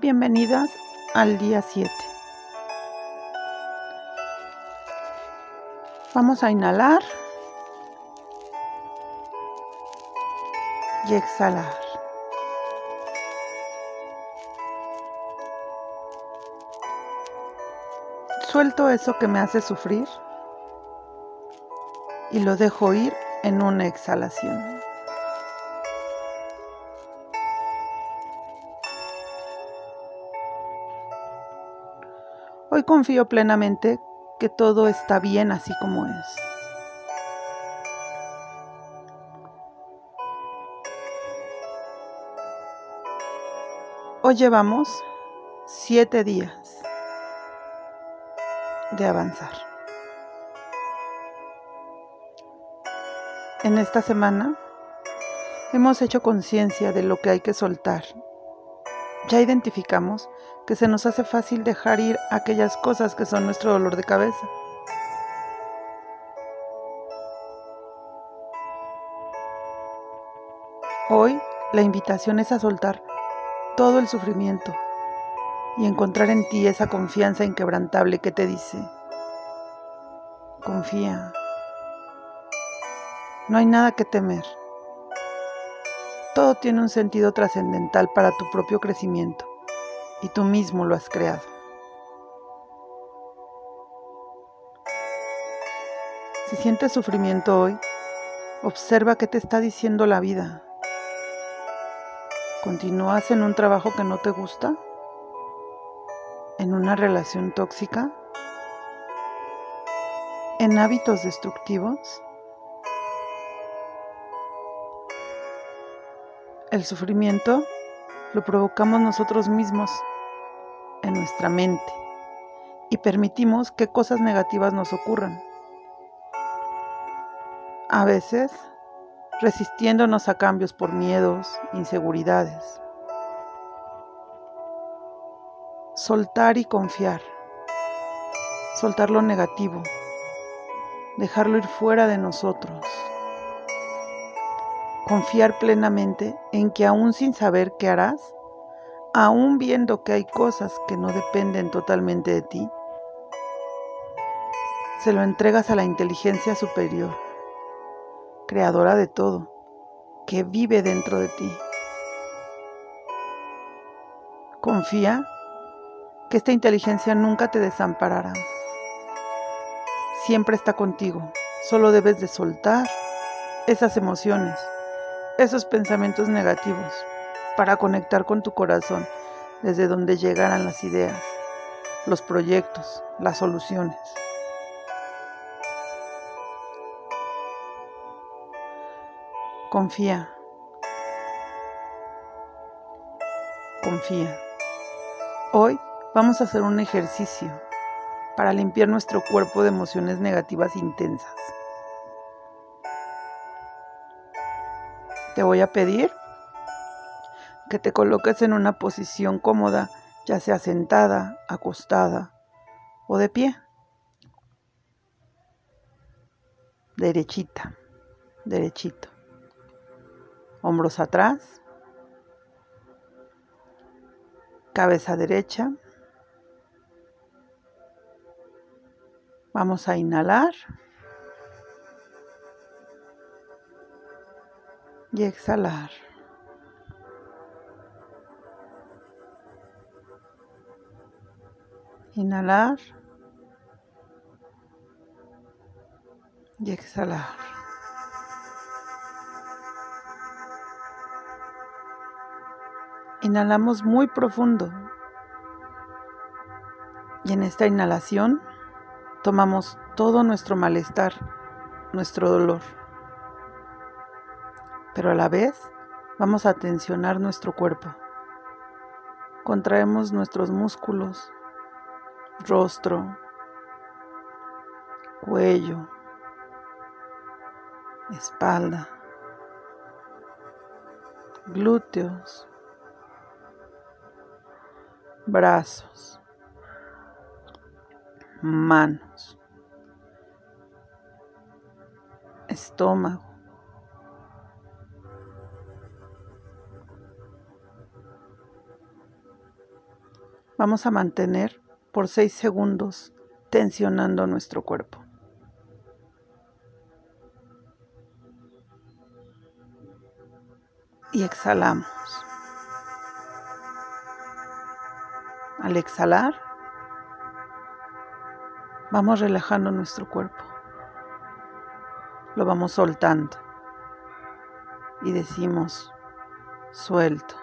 Bienvenidas al día 7. Vamos a inhalar y exhalar. Suelto eso que me hace sufrir y lo dejo ir en una exhalación. Confío plenamente que todo está bien así como es. Hoy llevamos siete días de avanzar. En esta semana hemos hecho conciencia de lo que hay que soltar. Ya identificamos que se nos hace fácil dejar ir aquellas cosas que son nuestro dolor de cabeza. Hoy la invitación es a soltar todo el sufrimiento y encontrar en ti esa confianza inquebrantable que te dice, confía, no hay nada que temer. Todo tiene un sentido trascendental para tu propio crecimiento y tú mismo lo has creado. Si sientes sufrimiento hoy, observa qué te está diciendo la vida. ¿Continúas en un trabajo que no te gusta? ¿En una relación tóxica? ¿En hábitos destructivos? El sufrimiento lo provocamos nosotros mismos en nuestra mente y permitimos que cosas negativas nos ocurran. A veces resistiéndonos a cambios por miedos, inseguridades. Soltar y confiar. Soltar lo negativo. Dejarlo ir fuera de nosotros. Confiar plenamente en que aún sin saber qué harás, aún viendo que hay cosas que no dependen totalmente de ti, se lo entregas a la inteligencia superior, creadora de todo, que vive dentro de ti. Confía que esta inteligencia nunca te desamparará. Siempre está contigo, solo debes de soltar esas emociones esos pensamientos negativos para conectar con tu corazón desde donde llegarán las ideas, los proyectos, las soluciones. Confía. Confía. Hoy vamos a hacer un ejercicio para limpiar nuestro cuerpo de emociones negativas intensas. Te voy a pedir que te coloques en una posición cómoda, ya sea sentada, acostada o de pie. Derechita, derechito. Hombros atrás. Cabeza derecha. Vamos a inhalar. y exhalar. Inhalar y exhalar. Inhalamos muy profundo y en esta inhalación tomamos todo nuestro malestar, nuestro dolor pero a la vez vamos a tensionar nuestro cuerpo. Contraemos nuestros músculos, rostro, cuello, espalda, glúteos, brazos, manos, estómago Vamos a mantener por 6 segundos tensionando nuestro cuerpo. Y exhalamos. Al exhalar, vamos relajando nuestro cuerpo. Lo vamos soltando. Y decimos, suelto,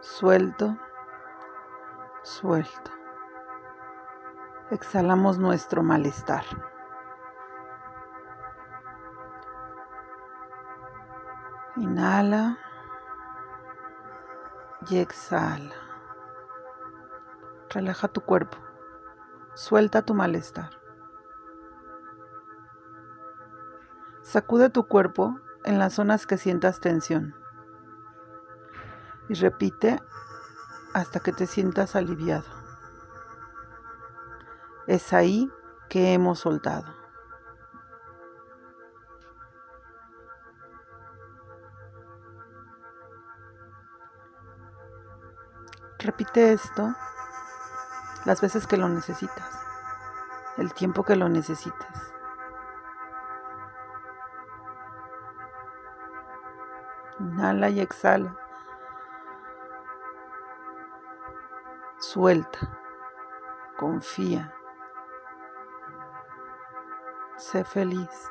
suelto, suelto. Exhalamos nuestro malestar. Inhala y exhala. Relaja tu cuerpo. Suelta tu malestar. Sacude tu cuerpo en las zonas que sientas tensión. Y repite hasta que te sientas aliviado. Es ahí que hemos soltado. Repite esto las veces que lo necesitas, el tiempo que lo necesites. Inhala y exhala. Suelta. Confía. Sé feliz.